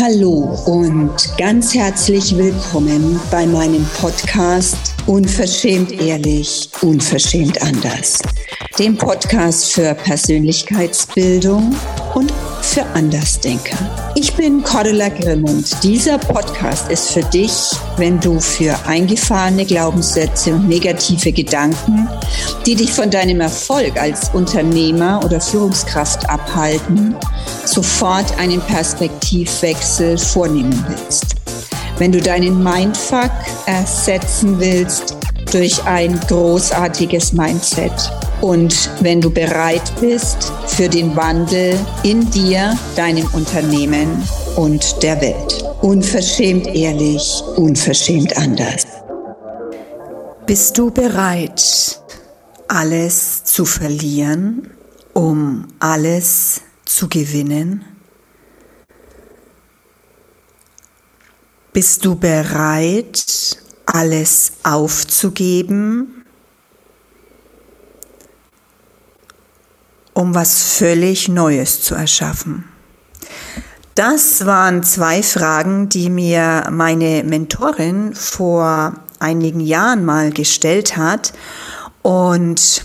Hallo und ganz herzlich willkommen bei meinem Podcast Unverschämt ehrlich, unverschämt anders. Dem Podcast für Persönlichkeitsbildung und für Andersdenker. Ich bin Cordula Grimm und dieser Podcast ist für dich, wenn du für eingefahrene Glaubenssätze und negative Gedanken, die dich von deinem Erfolg als Unternehmer oder Führungskraft abhalten, sofort einen Perspektivwechsel vornehmen willst. Wenn du deinen Mindfuck ersetzen willst durch ein großartiges Mindset und wenn du bereit bist für den Wandel in dir, deinem Unternehmen und der Welt. Unverschämt ehrlich, unverschämt anders. Bist du bereit, alles zu verlieren, um alles zu gewinnen? Bist du bereit, alles aufzugeben, um was völlig Neues zu erschaffen? Das waren zwei Fragen, die mir meine Mentorin vor einigen Jahren mal gestellt hat und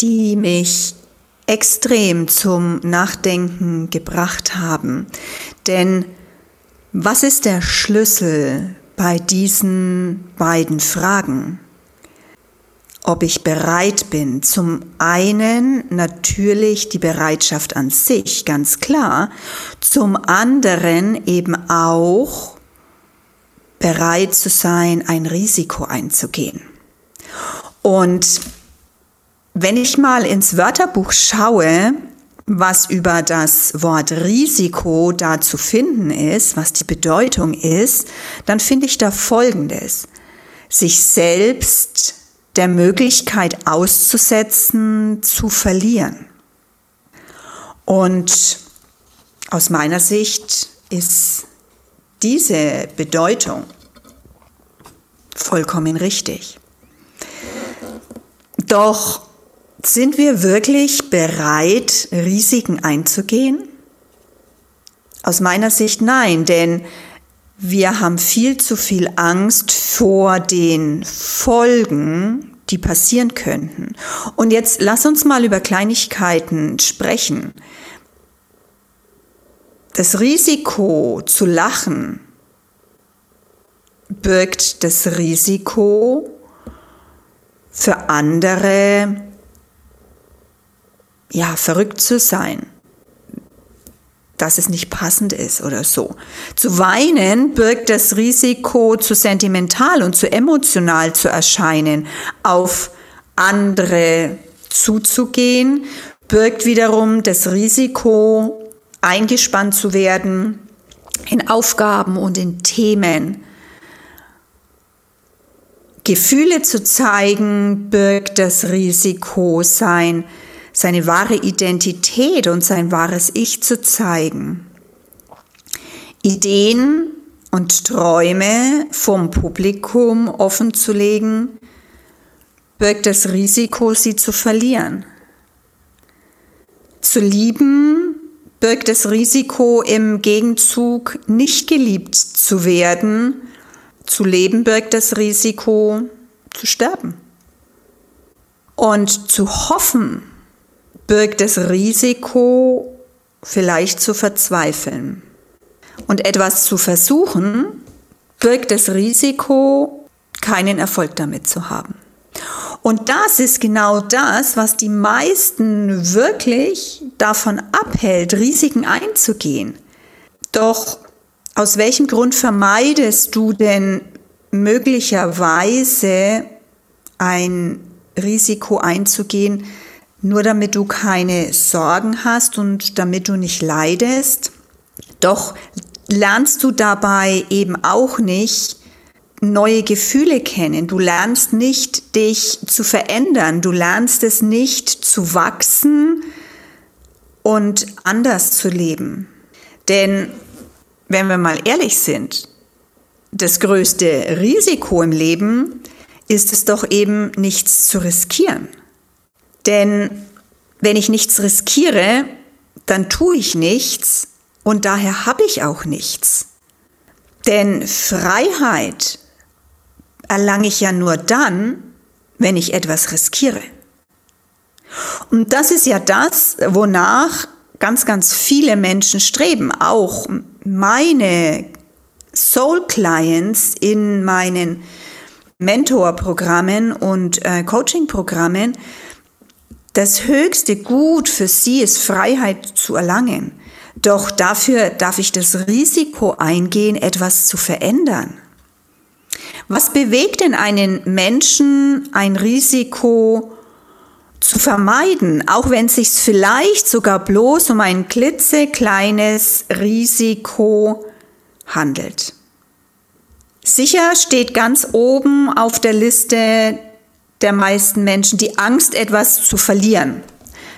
die mich extrem zum Nachdenken gebracht haben. Denn was ist der Schlüssel bei diesen beiden Fragen? Ob ich bereit bin, zum einen natürlich die Bereitschaft an sich, ganz klar, zum anderen eben auch bereit zu sein, ein Risiko einzugehen. Und wenn ich mal ins Wörterbuch schaue, was über das Wort Risiko da zu finden ist, was die Bedeutung ist, dann finde ich da Folgendes. Sich selbst der Möglichkeit auszusetzen, zu verlieren. Und aus meiner Sicht ist diese Bedeutung vollkommen richtig. Doch sind wir wirklich bereit, Risiken einzugehen? Aus meiner Sicht nein, denn wir haben viel zu viel Angst vor den Folgen, die passieren könnten. Und jetzt lass uns mal über Kleinigkeiten sprechen. Das Risiko zu lachen birgt das Risiko für andere ja, verrückt zu sein, dass es nicht passend ist oder so. Zu weinen birgt das Risiko, zu sentimental und zu emotional zu erscheinen, auf andere zuzugehen, birgt wiederum das Risiko, eingespannt zu werden in Aufgaben und in Themen. Gefühle zu zeigen birgt das Risiko, sein seine wahre Identität und sein wahres Ich zu zeigen. Ideen und Träume vom Publikum offen zu legen, birgt das Risiko, sie zu verlieren. Zu lieben birgt das Risiko, im Gegenzug nicht geliebt zu werden. Zu leben birgt das Risiko, zu sterben. Und zu hoffen, birgt das Risiko, vielleicht zu verzweifeln. Und etwas zu versuchen, birgt das Risiko, keinen Erfolg damit zu haben. Und das ist genau das, was die meisten wirklich davon abhält, Risiken einzugehen. Doch aus welchem Grund vermeidest du denn möglicherweise ein Risiko einzugehen, nur damit du keine Sorgen hast und damit du nicht leidest. Doch lernst du dabei eben auch nicht neue Gefühle kennen. Du lernst nicht, dich zu verändern. Du lernst es nicht zu wachsen und anders zu leben. Denn wenn wir mal ehrlich sind, das größte Risiko im Leben ist es doch eben nichts zu riskieren. Denn wenn ich nichts riskiere, dann tue ich nichts und daher habe ich auch nichts. Denn Freiheit erlange ich ja nur dann, wenn ich etwas riskiere. Und das ist ja das, wonach ganz, ganz viele Menschen streben. Auch meine Soul Clients in meinen Mentorprogrammen und äh, Coaching-Programmen. Das höchste Gut für sie ist Freiheit zu erlangen. Doch dafür darf ich das Risiko eingehen, etwas zu verändern. Was bewegt denn einen Menschen, ein Risiko zu vermeiden, auch wenn es sich vielleicht sogar bloß um ein klitzekleines Risiko handelt? Sicher steht ganz oben auf der Liste der meisten Menschen die Angst, etwas zu verlieren,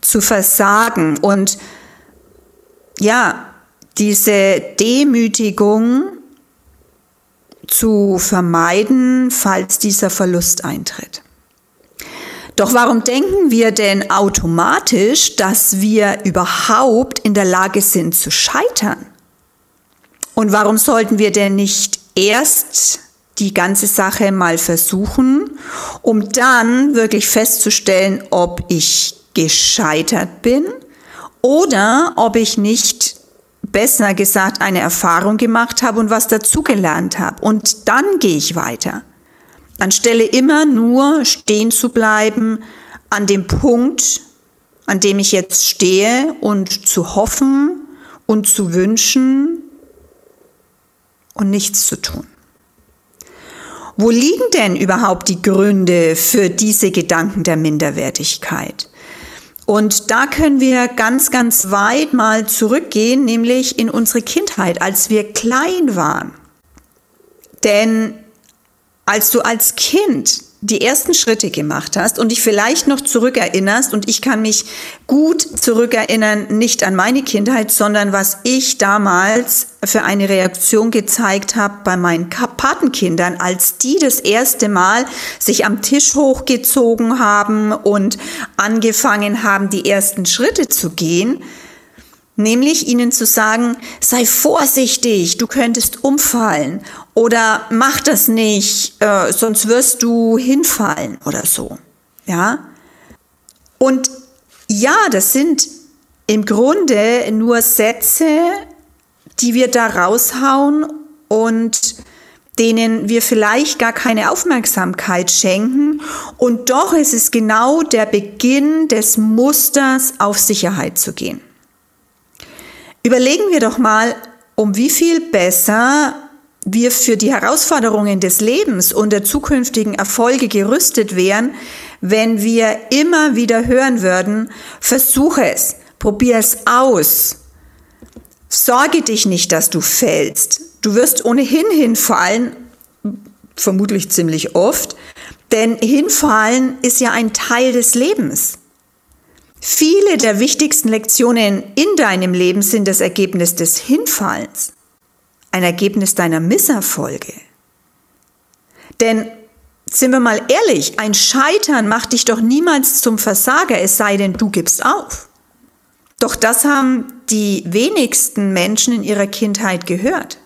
zu versagen und ja, diese Demütigung zu vermeiden, falls dieser Verlust eintritt. Doch warum denken wir denn automatisch, dass wir überhaupt in der Lage sind zu scheitern? Und warum sollten wir denn nicht erst die ganze Sache mal versuchen, um dann wirklich festzustellen, ob ich gescheitert bin oder ob ich nicht besser gesagt eine Erfahrung gemacht habe und was dazugelernt habe. Und dann gehe ich weiter. Anstelle immer nur stehen zu bleiben an dem Punkt, an dem ich jetzt stehe und zu hoffen und zu wünschen und nichts zu tun. Wo liegen denn überhaupt die Gründe für diese Gedanken der Minderwertigkeit? Und da können wir ganz, ganz weit mal zurückgehen, nämlich in unsere Kindheit, als wir klein waren. Denn als du als Kind die ersten Schritte gemacht hast und dich vielleicht noch zurückerinnerst, und ich kann mich gut zurückerinnern, nicht an meine Kindheit, sondern was ich damals für eine Reaktion gezeigt habe bei meinen Patenkindern, als die das erste Mal sich am Tisch hochgezogen haben und angefangen haben, die ersten Schritte zu gehen, Nämlich ihnen zu sagen, sei vorsichtig, du könntest umfallen oder mach das nicht, äh, sonst wirst du hinfallen oder so. Ja? Und ja, das sind im Grunde nur Sätze, die wir da raushauen und denen wir vielleicht gar keine Aufmerksamkeit schenken. Und doch ist es genau der Beginn des Musters, auf Sicherheit zu gehen. Überlegen wir doch mal, um wie viel besser wir für die Herausforderungen des Lebens und der zukünftigen Erfolge gerüstet wären, wenn wir immer wieder hören würden, versuche es, probier es aus. Sorge dich nicht, dass du fällst. Du wirst ohnehin hinfallen, vermutlich ziemlich oft, denn hinfallen ist ja ein Teil des Lebens. Viele der wichtigsten Lektionen in deinem Leben sind das Ergebnis des Hinfallens, ein Ergebnis deiner Misserfolge. Denn sind wir mal ehrlich, ein Scheitern macht dich doch niemals zum Versager, es sei denn, du gibst auf. Doch das haben die wenigsten Menschen in ihrer Kindheit gehört.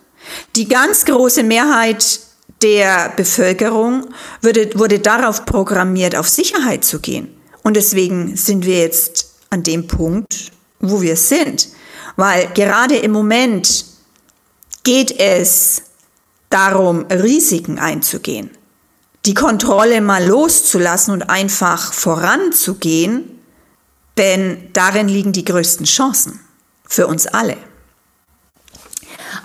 Die ganz große Mehrheit der Bevölkerung wurde, wurde darauf programmiert, auf Sicherheit zu gehen. Und deswegen sind wir jetzt an dem Punkt, wo wir sind. Weil gerade im Moment geht es darum, Risiken einzugehen, die Kontrolle mal loszulassen und einfach voranzugehen, denn darin liegen die größten Chancen für uns alle.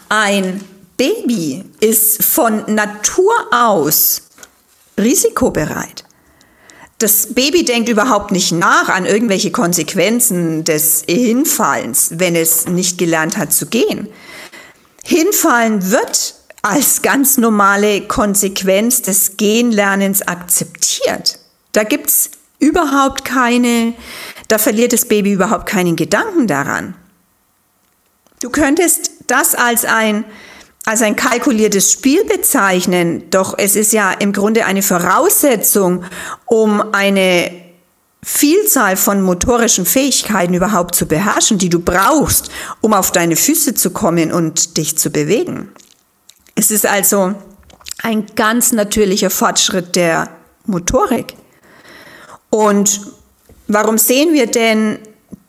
Ein Baby ist von Natur aus risikobereit. Das Baby denkt überhaupt nicht nach an irgendwelche Konsequenzen des Hinfallens, wenn es nicht gelernt hat zu gehen. Hinfallen wird als ganz normale Konsequenz des Gehenlernens akzeptiert. Da gibt's überhaupt keine, da verliert das Baby überhaupt keinen Gedanken daran. Du könntest das als ein als ein kalkuliertes Spiel bezeichnen, doch es ist ja im Grunde eine Voraussetzung, um eine Vielzahl von motorischen Fähigkeiten überhaupt zu beherrschen, die du brauchst, um auf deine Füße zu kommen und dich zu bewegen. Es ist also ein ganz natürlicher Fortschritt der Motorik. Und warum sehen wir denn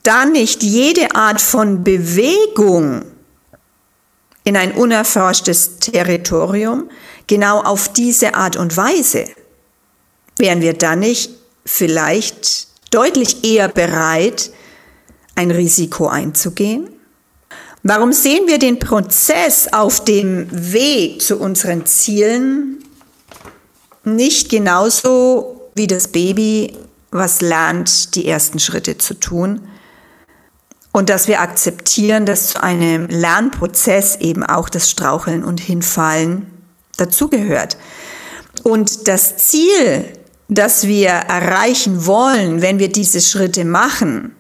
da nicht jede Art von Bewegung in ein unerforschtes Territorium genau auf diese Art und Weise? Wären wir dann nicht vielleicht deutlich eher bereit, ein Risiko einzugehen? Warum sehen wir den Prozess auf dem Weg zu unseren Zielen nicht genauso wie das Baby, was lernt, die ersten Schritte zu tun? Und dass wir akzeptieren, dass zu einem Lernprozess eben auch das Straucheln und Hinfallen dazugehört. Und das Ziel das wir erreichen wollen, wenn wir diese Schritte machen,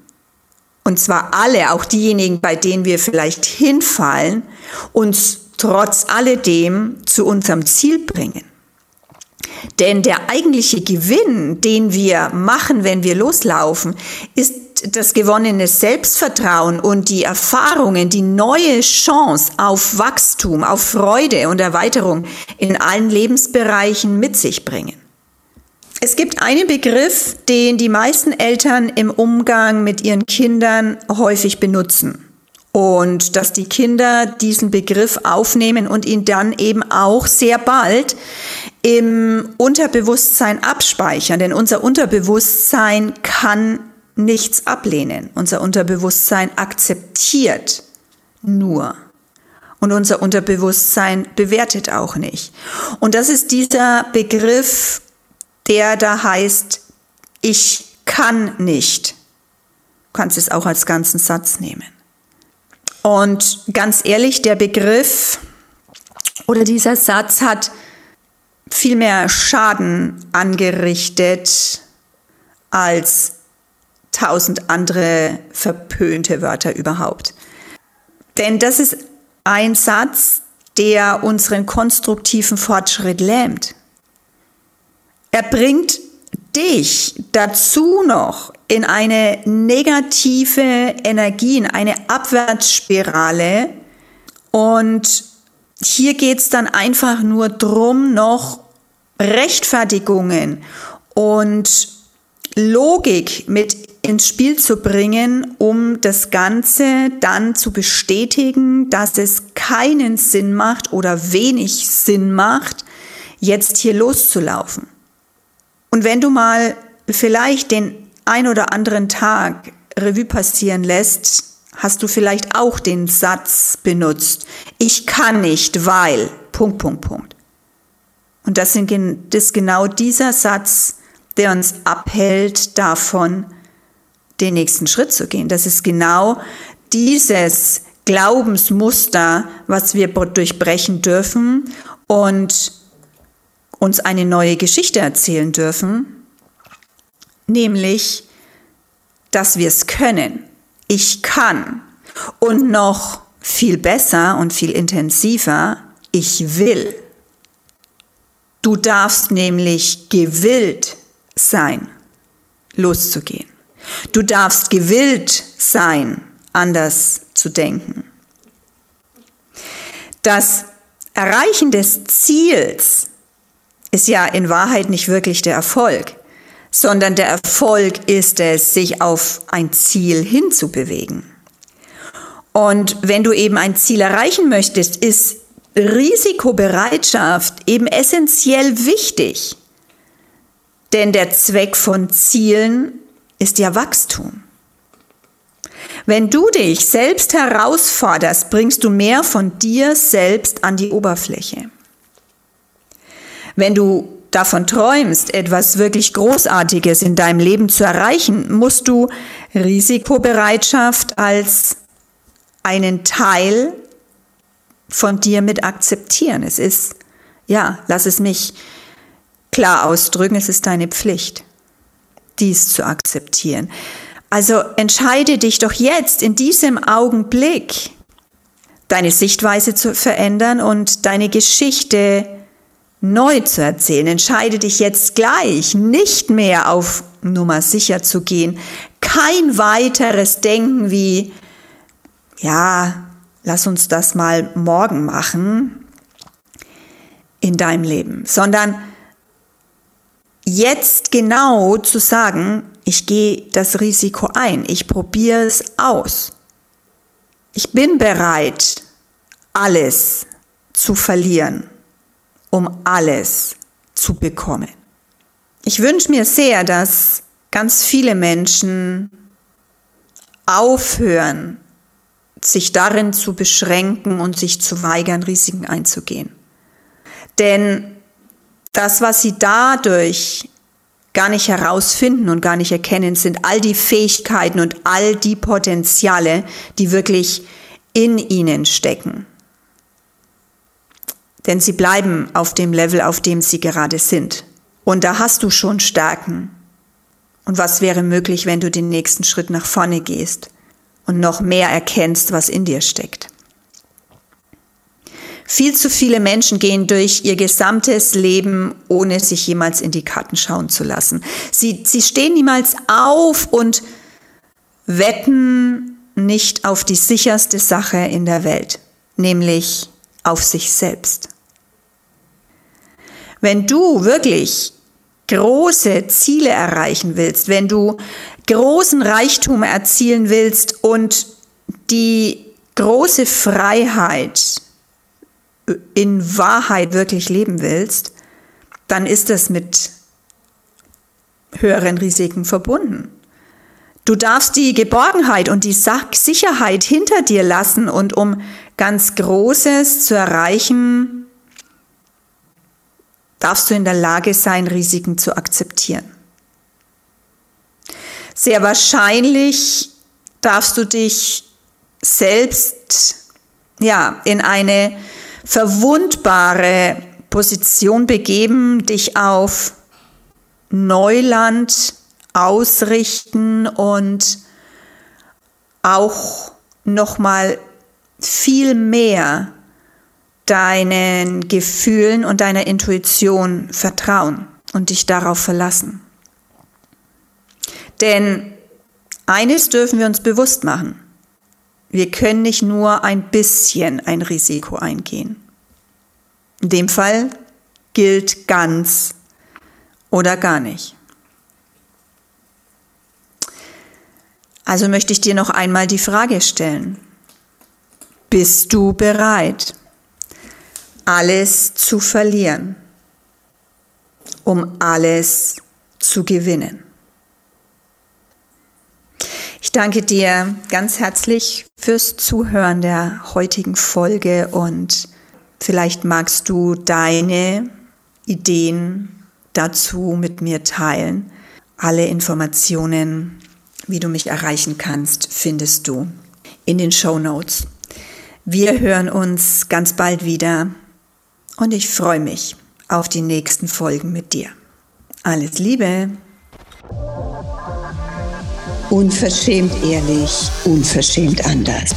und zwar alle, auch diejenigen, bei denen wir vielleicht hinfallen, uns trotz alledem zu unserem Ziel bringen. Denn der eigentliche Gewinn, den wir machen, wenn wir loslaufen, ist das gewonnene Selbstvertrauen und die Erfahrungen, die neue Chance auf Wachstum, auf Freude und Erweiterung in allen Lebensbereichen mit sich bringen. Es gibt einen Begriff, den die meisten Eltern im Umgang mit ihren Kindern häufig benutzen. Und dass die Kinder diesen Begriff aufnehmen und ihn dann eben auch sehr bald im Unterbewusstsein abspeichern. Denn unser Unterbewusstsein kann nichts ablehnen. Unser Unterbewusstsein akzeptiert nur. Und unser Unterbewusstsein bewertet auch nicht. Und das ist dieser Begriff der da heißt, ich kann nicht. Du kannst es auch als ganzen Satz nehmen. Und ganz ehrlich, der Begriff oder dieser Satz hat viel mehr Schaden angerichtet als tausend andere verpönte Wörter überhaupt. Denn das ist ein Satz, der unseren konstruktiven Fortschritt lähmt. Er bringt dich dazu noch in eine negative Energie, in eine Abwärtsspirale. Und hier geht es dann einfach nur drum, noch Rechtfertigungen und Logik mit ins Spiel zu bringen, um das Ganze dann zu bestätigen, dass es keinen Sinn macht oder wenig Sinn macht, jetzt hier loszulaufen. Und wenn du mal vielleicht den ein oder anderen Tag Revue passieren lässt, hast du vielleicht auch den Satz benutzt, ich kann nicht, weil, Punkt, Punkt, Punkt. Und das, ist genau dieser Satz, der uns abhält davon, den nächsten Schritt zu gehen. Das ist genau dieses Glaubensmuster, was wir durchbrechen dürfen und uns eine neue Geschichte erzählen dürfen, nämlich, dass wir es können. Ich kann. Und noch viel besser und viel intensiver, ich will. Du darfst nämlich gewillt sein, loszugehen. Du darfst gewillt sein, anders zu denken. Das Erreichen des Ziels ist ja in Wahrheit nicht wirklich der Erfolg, sondern der Erfolg ist es, sich auf ein Ziel hinzubewegen. Und wenn du eben ein Ziel erreichen möchtest, ist Risikobereitschaft eben essentiell wichtig. Denn der Zweck von Zielen ist ja Wachstum. Wenn du dich selbst herausforderst, bringst du mehr von dir selbst an die Oberfläche. Wenn du davon träumst, etwas wirklich Großartiges in deinem Leben zu erreichen, musst du Risikobereitschaft als einen Teil von dir mit akzeptieren. Es ist, ja, lass es mich klar ausdrücken, es ist deine Pflicht, dies zu akzeptieren. Also entscheide dich doch jetzt in diesem Augenblick, deine Sichtweise zu verändern und deine Geschichte neu zu erzählen. Entscheide dich jetzt gleich, nicht mehr auf Nummer sicher zu gehen. Kein weiteres Denken wie, ja, lass uns das mal morgen machen in deinem Leben, sondern jetzt genau zu sagen, ich gehe das Risiko ein, ich probiere es aus. Ich bin bereit, alles zu verlieren um alles zu bekommen. Ich wünsche mir sehr, dass ganz viele Menschen aufhören, sich darin zu beschränken und sich zu weigern, Risiken einzugehen. Denn das, was sie dadurch gar nicht herausfinden und gar nicht erkennen, sind all die Fähigkeiten und all die Potenziale, die wirklich in ihnen stecken denn sie bleiben auf dem Level, auf dem sie gerade sind. Und da hast du schon Stärken. Und was wäre möglich, wenn du den nächsten Schritt nach vorne gehst und noch mehr erkennst, was in dir steckt? Viel zu viele Menschen gehen durch ihr gesamtes Leben, ohne sich jemals in die Karten schauen zu lassen. Sie, sie stehen niemals auf und wetten nicht auf die sicherste Sache in der Welt, nämlich auf sich selbst. Wenn du wirklich große Ziele erreichen willst, wenn du großen Reichtum erzielen willst und die große Freiheit in Wahrheit wirklich leben willst, dann ist das mit höheren Risiken verbunden. Du darfst die Geborgenheit und die Sicherheit hinter dir lassen und um ganz Großes zu erreichen, darfst du in der Lage sein, Risiken zu akzeptieren. Sehr wahrscheinlich darfst du dich selbst ja, in eine verwundbare Position begeben, dich auf Neuland ausrichten und auch noch mal viel mehr deinen Gefühlen und deiner Intuition vertrauen und dich darauf verlassen. Denn eines dürfen wir uns bewusst machen. Wir können nicht nur ein bisschen ein Risiko eingehen. In dem Fall gilt ganz oder gar nicht. Also möchte ich dir noch einmal die Frage stellen. Bist du bereit? Alles zu verlieren, um alles zu gewinnen. Ich danke dir ganz herzlich fürs Zuhören der heutigen Folge und vielleicht magst du deine Ideen dazu mit mir teilen. Alle Informationen, wie du mich erreichen kannst, findest du in den Show Notes. Wir hören uns ganz bald wieder und ich freue mich auf die nächsten Folgen mit dir. Alles Liebe! Unverschämt ehrlich, unverschämt anders.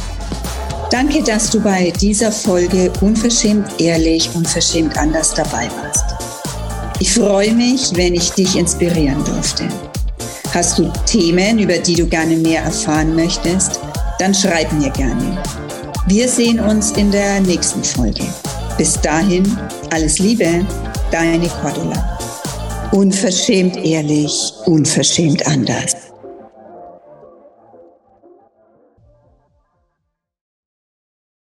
Danke, dass du bei dieser Folge Unverschämt ehrlich, unverschämt anders dabei warst. Ich freue mich, wenn ich dich inspirieren durfte. Hast du Themen, über die du gerne mehr erfahren möchtest? Dann schreib mir gerne. Wir sehen uns in der nächsten Folge. Bis dahin, alles Liebe, deine Cordula. Unverschämt ehrlich, unverschämt anders.